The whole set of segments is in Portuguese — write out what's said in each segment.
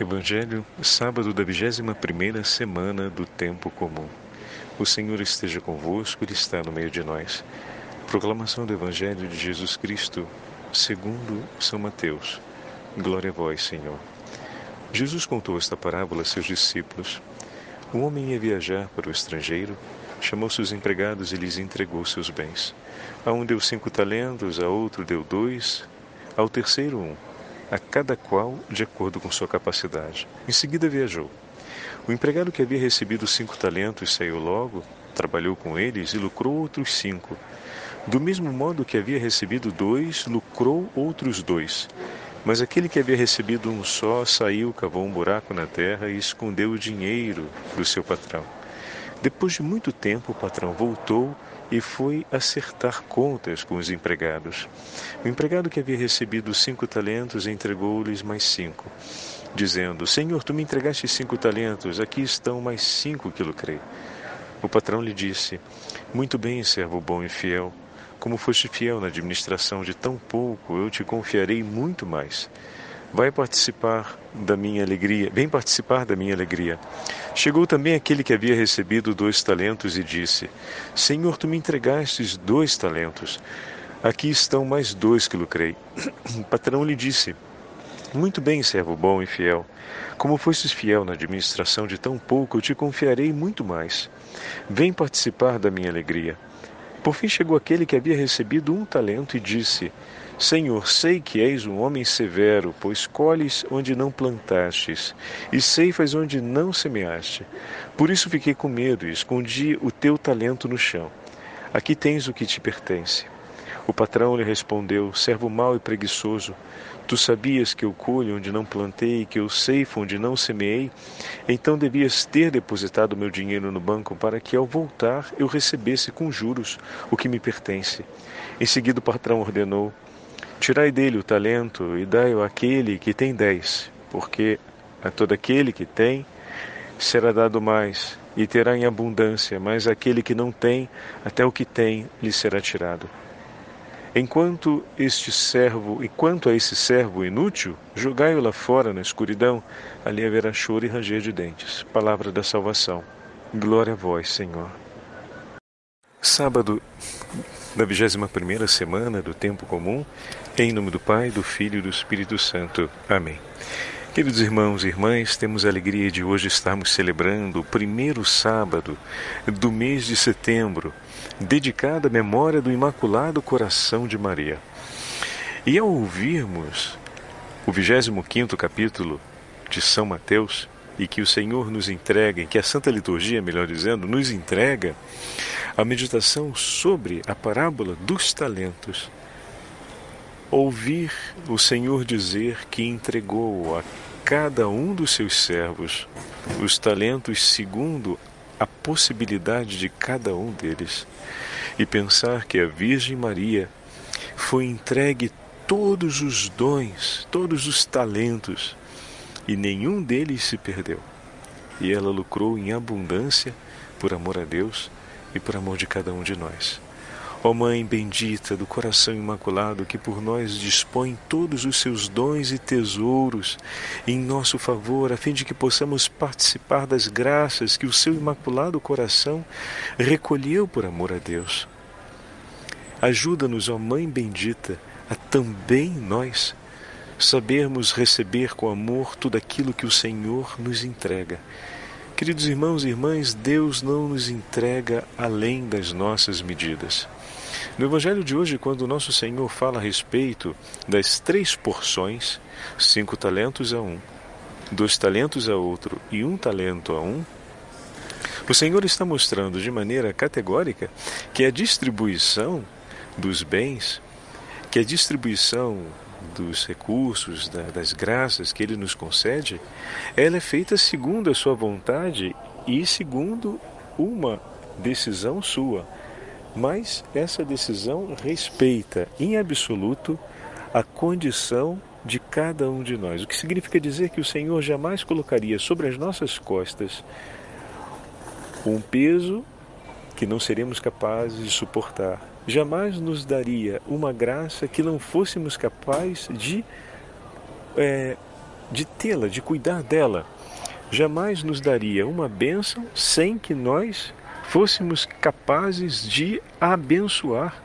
Evangelho, sábado da 21ª semana do tempo comum. O Senhor esteja convosco, Ele está no meio de nós. Proclamação do Evangelho de Jesus Cristo, segundo São Mateus. Glória a vós, Senhor. Jesus contou esta parábola a seus discípulos. Um homem ia viajar para o estrangeiro, chamou seus empregados e lhes entregou seus bens. A um deu cinco talentos, a outro deu dois, ao terceiro um a cada qual de acordo com sua capacidade. Em seguida viajou. O empregado que havia recebido cinco talentos saiu logo, trabalhou com eles e lucrou outros cinco. Do mesmo modo que havia recebido dois, lucrou outros dois. Mas aquele que havia recebido um só saiu, cavou um buraco na terra e escondeu o dinheiro do seu patrão. Depois de muito tempo, o patrão voltou e foi acertar contas com os empregados. O empregado que havia recebido cinco talentos entregou-lhes mais cinco, dizendo: Senhor, tu me entregaste cinco talentos, aqui estão mais cinco que lucrei. O patrão lhe disse: Muito bem, servo bom e fiel. Como foste fiel na administração de tão pouco, eu te confiarei muito mais. Vai participar da minha alegria, vem participar da minha alegria. Chegou também aquele que havia recebido dois talentos e disse: Senhor, tu me entregastes dois talentos. Aqui estão mais dois que lucrei. O patrão lhe disse: Muito bem, servo bom e fiel. Como fostes fiel na administração de tão pouco, eu te confiarei muito mais. Vem participar da minha alegria. Por fim chegou aquele que havia recebido um talento e disse: Senhor, sei que és um homem severo, pois colhes onde não plantastes, e ceifas onde não semeaste. Por isso fiquei com medo e escondi o teu talento no chão. Aqui tens o que te pertence. O patrão lhe respondeu: Servo mau e preguiçoso, tu sabias que eu colho onde não plantei, que eu ceifo onde não semeei? Então devias ter depositado meu dinheiro no banco para que, ao voltar, eu recebesse com juros o que me pertence. Em seguida, o patrão ordenou: Tirai dele o talento e dai-o àquele que tem dez, porque a todo aquele que tem será dado mais e terá em abundância, mas aquele que não tem, até o que tem lhe será tirado. Enquanto este servo, e quanto a esse servo inútil, jogai-o lá fora na escuridão, ali haverá choro e ranger de dentes. Palavra da salvação. Glória a vós, Senhor. Sábado da 21 semana do tempo comum, em nome do Pai, do Filho e do Espírito Santo. Amém. Queridos irmãos e irmãs, temos a alegria de hoje estarmos celebrando o primeiro sábado do mês de setembro, dedicado à memória do Imaculado Coração de Maria. E ao ouvirmos o 25 capítulo de São Mateus, e que o Senhor nos entrega, que a Santa Liturgia, melhor dizendo, nos entrega a meditação sobre a parábola dos talentos. Ouvir o Senhor dizer que entregou a cada um dos seus servos os talentos segundo a possibilidade de cada um deles, e pensar que a Virgem Maria foi entregue todos os dons, todos os talentos, e nenhum deles se perdeu. E ela lucrou em abundância por amor a Deus e por amor de cada um de nós. Ó Mãe bendita do coração imaculado, que por nós dispõe todos os seus dons e tesouros em nosso favor, a fim de que possamos participar das graças que o seu imaculado coração recolheu por amor a Deus. Ajuda-nos, ó Mãe bendita, a também nós sabermos receber com amor tudo aquilo que o Senhor nos entrega Queridos irmãos e irmãs, Deus não nos entrega além das nossas medidas. No Evangelho de hoje, quando o nosso Senhor fala a respeito das três porções, cinco talentos a um, dois talentos a outro e um talento a um, o Senhor está mostrando de maneira categórica que a distribuição dos bens, que a distribuição dos recursos, da, das graças que Ele nos concede, ela é feita segundo a Sua vontade e segundo uma decisão sua. Mas essa decisão respeita em absoluto a condição de cada um de nós. O que significa dizer que o Senhor jamais colocaria sobre as nossas costas um peso que não seremos capazes de suportar jamais nos daria uma graça que não fôssemos capazes de é, de tê-la, de cuidar dela. Jamais nos daria uma bênção sem que nós fôssemos capazes de abençoar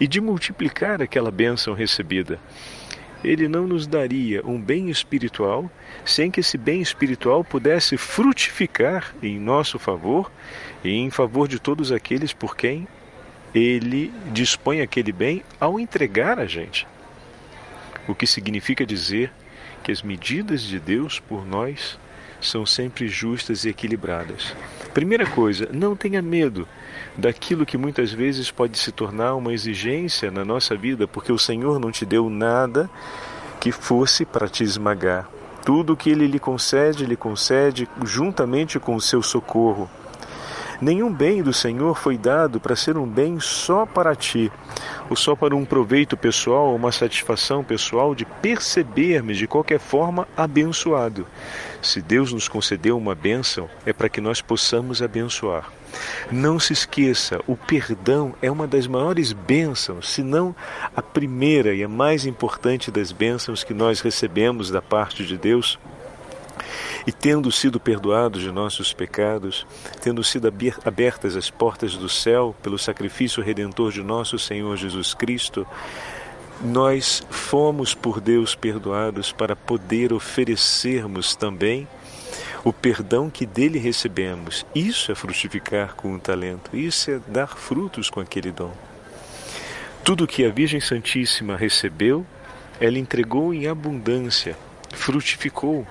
e de multiplicar aquela bênção recebida. Ele não nos daria um bem espiritual sem que esse bem espiritual pudesse frutificar em nosso favor e em favor de todos aqueles por quem ele dispõe aquele bem ao entregar a gente. O que significa dizer que as medidas de Deus por nós são sempre justas e equilibradas. Primeira coisa, não tenha medo daquilo que muitas vezes pode se tornar uma exigência na nossa vida, porque o Senhor não te deu nada que fosse para te esmagar. Tudo que ele lhe concede, ele concede juntamente com o seu socorro. Nenhum bem do Senhor foi dado para ser um bem só para ti, ou só para um proveito pessoal, uma satisfação pessoal de perceber-me de qualquer forma abençoado. Se Deus nos concedeu uma bênção, é para que nós possamos abençoar. Não se esqueça, o perdão é uma das maiores bênçãos, se não a primeira e a mais importante das bênçãos que nós recebemos da parte de Deus. E tendo sido perdoados de nossos pecados, tendo sido abertas as portas do céu pelo sacrifício redentor de nosso Senhor Jesus Cristo, nós fomos por Deus perdoados para poder oferecermos também o perdão que dele recebemos. Isso é frutificar com o talento, isso é dar frutos com aquele dom. Tudo que a Virgem Santíssima recebeu, ela entregou em abundância, frutificou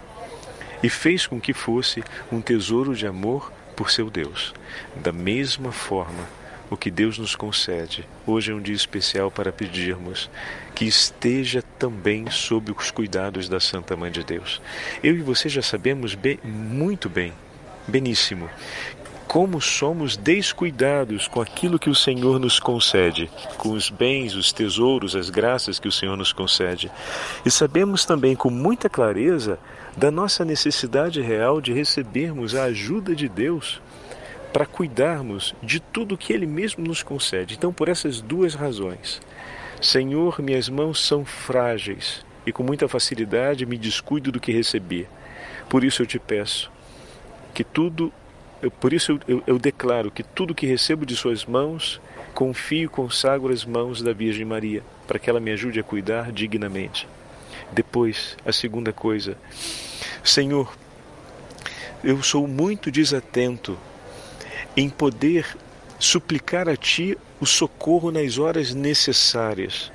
e fez com que fosse um tesouro de amor por seu Deus. Da mesma forma, o que Deus nos concede, hoje é um dia especial para pedirmos que esteja também sob os cuidados da Santa Mãe de Deus. Eu e você já sabemos bem, muito bem, beníssimo, como somos descuidados com aquilo que o Senhor nos concede, com os bens, os tesouros, as graças que o Senhor nos concede. E sabemos também com muita clareza da nossa necessidade real de recebermos a ajuda de Deus para cuidarmos de tudo que Ele mesmo nos concede. Então, por essas duas razões, Senhor, minhas mãos são frágeis e com muita facilidade me descuido do que recebi. Por isso eu te peço que tudo, eu, por isso eu, eu, eu declaro que tudo que recebo de Suas mãos, confio e consagro as mãos da Virgem Maria, para que ela me ajude a cuidar dignamente. Depois, a segunda coisa, Senhor, eu sou muito desatento em poder suplicar a Ti o socorro nas horas necessárias.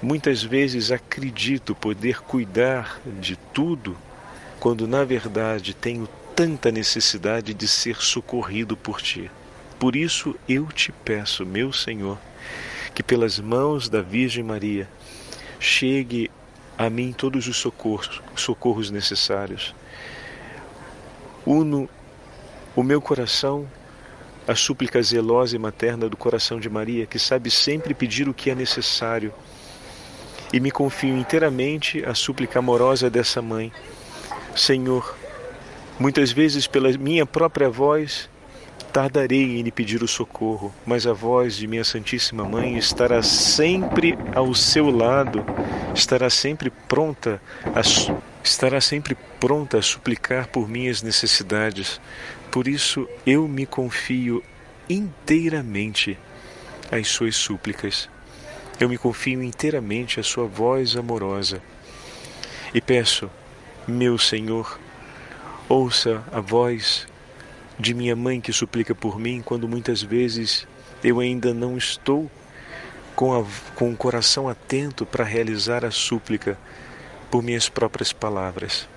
Muitas vezes acredito poder cuidar de tudo, quando na verdade tenho tanta necessidade de ser socorrido por Ti. Por isso eu te peço, meu Senhor, que pelas mãos da Virgem Maria chegue a mim todos os socorros, socorros necessários. Uno o meu coração à súplica zelosa e materna do coração de Maria, que sabe sempre pedir o que é necessário. E me confio inteiramente à súplica amorosa dessa mãe. Senhor, muitas vezes pela minha própria voz tardarei em lhe pedir o socorro, mas a voz de minha Santíssima Mãe estará sempre ao seu lado, estará sempre pronta a, estará sempre pronta a suplicar por minhas necessidades. Por isso eu me confio inteiramente às suas súplicas. Eu me confio inteiramente à sua voz amorosa. E peço, meu Senhor, ouça a voz de minha mãe que suplica por mim quando muitas vezes eu ainda não estou com, a, com o coração atento para realizar a súplica por minhas próprias palavras.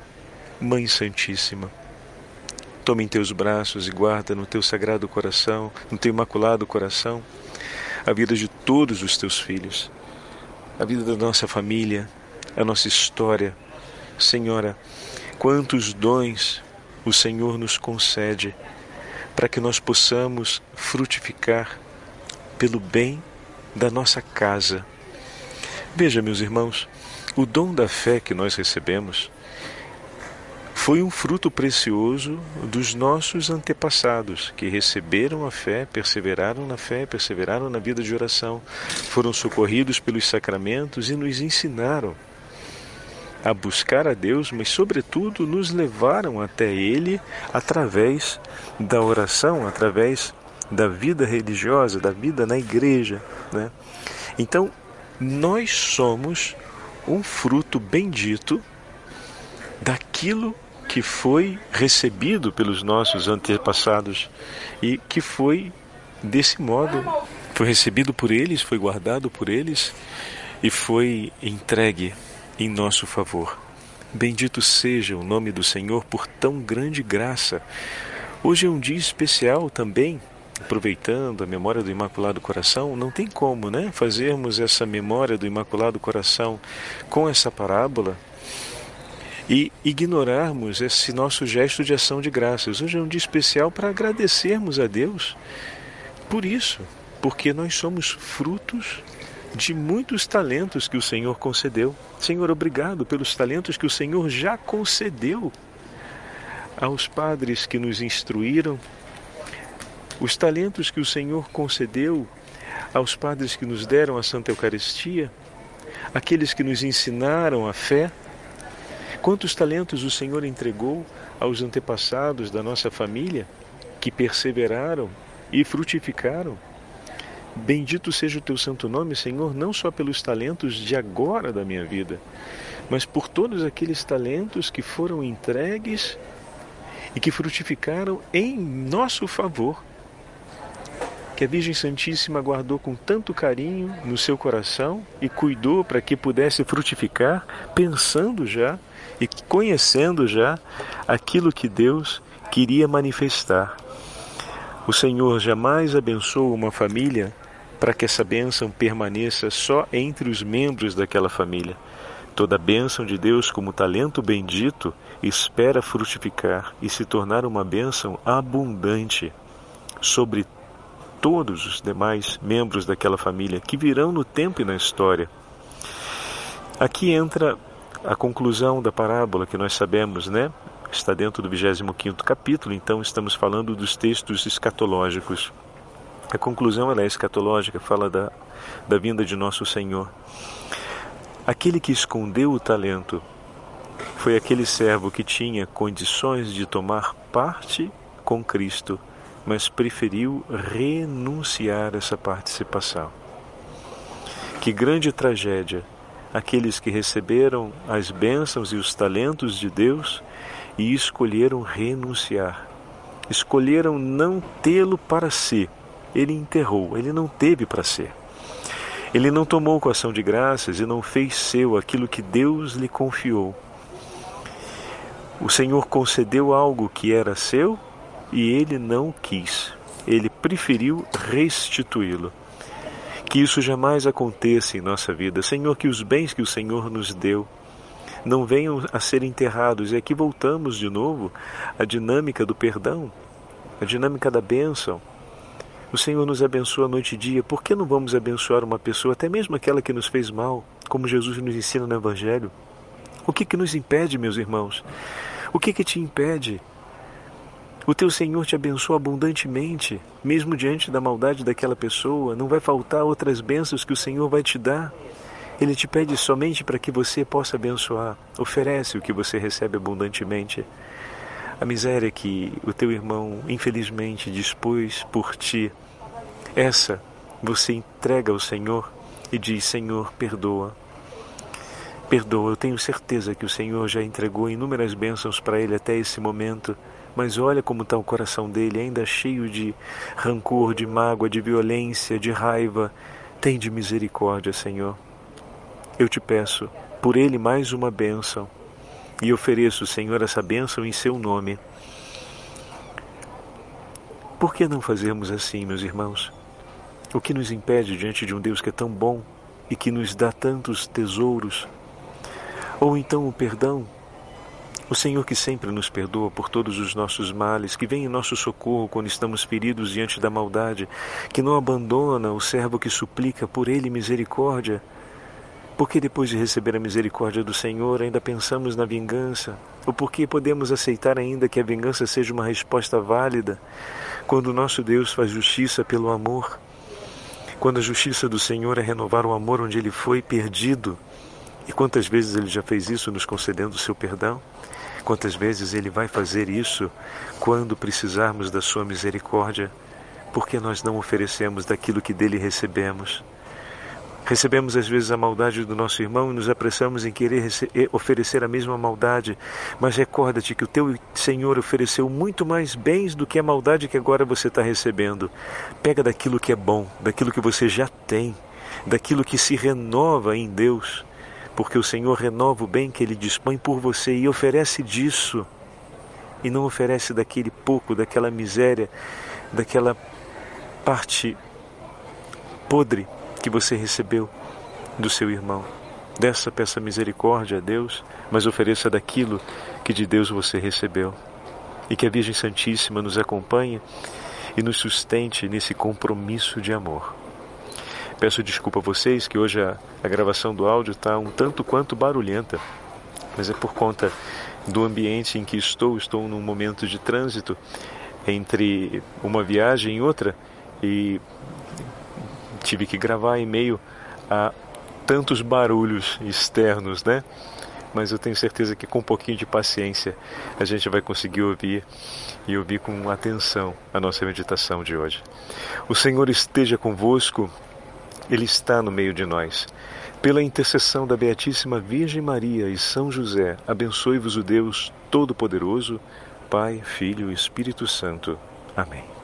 Mãe Santíssima, toma em teus braços e guarda no teu sagrado coração, no teu imaculado coração, a vida de todos os teus filhos, a vida da nossa família, a nossa história. Senhora, quantos dons o Senhor nos concede para que nós possamos frutificar pelo bem da nossa casa. Veja, meus irmãos, o dom da fé que nós recebemos foi um fruto precioso dos nossos antepassados, que receberam a fé, perseveraram na fé, perseveraram na vida de oração, foram socorridos pelos sacramentos e nos ensinaram a buscar a Deus, mas, sobretudo, nos levaram até Ele através da oração, através da vida religiosa, da vida na igreja. Né? Então, nós somos um fruto bendito daquilo que foi recebido pelos nossos antepassados e que foi desse modo foi recebido por eles, foi guardado por eles e foi entregue em nosso favor. Bendito seja o nome do Senhor por tão grande graça. Hoje é um dia especial também, aproveitando a memória do Imaculado Coração, não tem como, né, fazermos essa memória do Imaculado Coração com essa parábola e ignorarmos esse nosso gesto de ação de graças. Hoje é um dia especial para agradecermos a Deus por isso, porque nós somos frutos de muitos talentos que o Senhor concedeu. Senhor, obrigado pelos talentos que o Senhor já concedeu aos padres que nos instruíram, os talentos que o Senhor concedeu aos padres que nos deram a Santa Eucaristia, aqueles que nos ensinaram a fé. Quantos talentos o Senhor entregou aos antepassados da nossa família que perseveraram e frutificaram? Bendito seja o teu santo nome, Senhor, não só pelos talentos de agora da minha vida, mas por todos aqueles talentos que foram entregues e que frutificaram em nosso favor. Que a Virgem Santíssima guardou com tanto carinho no seu coração e cuidou para que pudesse frutificar, pensando já e conhecendo já aquilo que Deus queria manifestar. O Senhor jamais abençoa uma família para que essa bênção permaneça só entre os membros daquela família. Toda bênção de Deus, como talento bendito, espera frutificar e se tornar uma bênção abundante sobre todos os demais membros daquela família que virão no tempo e na história. Aqui entra a conclusão da parábola que nós sabemos, né? Está dentro do 25 capítulo, então estamos falando dos textos escatológicos. A conclusão ela é escatológica, fala da, da vinda de nosso Senhor. Aquele que escondeu o talento foi aquele servo que tinha condições de tomar parte com Cristo, mas preferiu renunciar essa participação. Que grande tragédia aqueles que receberam as bênçãos e os talentos de Deus e escolheram renunciar. Escolheram não tê-lo para si. Ele enterrou, ele não teve para ser. Ele não tomou com ação de graças e não fez seu aquilo que Deus lhe confiou. O Senhor concedeu algo que era seu e ele não quis. Ele preferiu restituí-lo. Que isso jamais aconteça em nossa vida. Senhor, que os bens que o Senhor nos deu, não venham a ser enterrados. E aqui voltamos de novo à dinâmica do perdão, à dinâmica da bênção. O Senhor nos abençoa noite e dia, por que não vamos abençoar uma pessoa, até mesmo aquela que nos fez mal, como Jesus nos ensina no Evangelho? O que, que nos impede, meus irmãos? O que, que te impede? O teu Senhor te abençoa abundantemente, mesmo diante da maldade daquela pessoa, não vai faltar outras bênçãos que o Senhor vai te dar. Ele te pede somente para que você possa abençoar. Oferece o que você recebe abundantemente. A miséria que o teu irmão infelizmente dispôs por ti, essa você entrega ao Senhor e diz: Senhor, perdoa. Perdoa, eu tenho certeza que o Senhor já entregou inúmeras bênçãos para ele até esse momento, mas olha como está o coração dele, ainda cheio de rancor, de mágoa, de violência, de raiva. Tem de misericórdia, Senhor. Eu te peço por ele mais uma bênção e ofereço, Senhor, essa bênção em seu nome. Por que não fazermos assim, meus irmãos? O que nos impede diante de um Deus que é tão bom e que nos dá tantos tesouros? Ou então o perdão? O Senhor que sempre nos perdoa por todos os nossos males, que vem em nosso socorro quando estamos feridos diante da maldade, que não abandona o servo que suplica por ele misericórdia, porque depois de receber a misericórdia do Senhor ainda pensamos na vingança? Ou porque podemos aceitar ainda que a vingança seja uma resposta válida quando o nosso Deus faz justiça pelo amor? Quando a justiça do Senhor é renovar o amor onde ele foi perdido E quantas vezes ele já fez isso nos concedendo o seu perdão? Quantas vezes ele vai fazer isso quando precisarmos da sua misericórdia? Porque nós não oferecemos daquilo que dele recebemos. Recebemos às vezes a maldade do nosso irmão e nos apressamos em querer oferecer a mesma maldade, mas recorda-te que o teu Senhor ofereceu muito mais bens do que a maldade que agora você está recebendo. Pega daquilo que é bom, daquilo que você já tem, daquilo que se renova em Deus, porque o Senhor renova o bem que Ele dispõe por você e oferece disso, e não oferece daquele pouco, daquela miséria, daquela parte podre que você recebeu do seu irmão. Dessa peça misericórdia a Deus, mas ofereça daquilo que de Deus você recebeu. E que a Virgem Santíssima nos acompanhe e nos sustente nesse compromisso de amor. Peço desculpa a vocês que hoje a, a gravação do áudio está um tanto quanto barulhenta, mas é por conta do ambiente em que estou. Estou num momento de trânsito entre uma viagem e outra e tive que gravar em meio a tantos barulhos externos, né? Mas eu tenho certeza que com um pouquinho de paciência a gente vai conseguir ouvir e ouvir com atenção a nossa meditação de hoje. O Senhor esteja convosco, Ele está no meio de nós. Pela intercessão da Beatíssima Virgem Maria e São José, abençoe-vos o Deus Todo-Poderoso, Pai, Filho e Espírito Santo. Amém.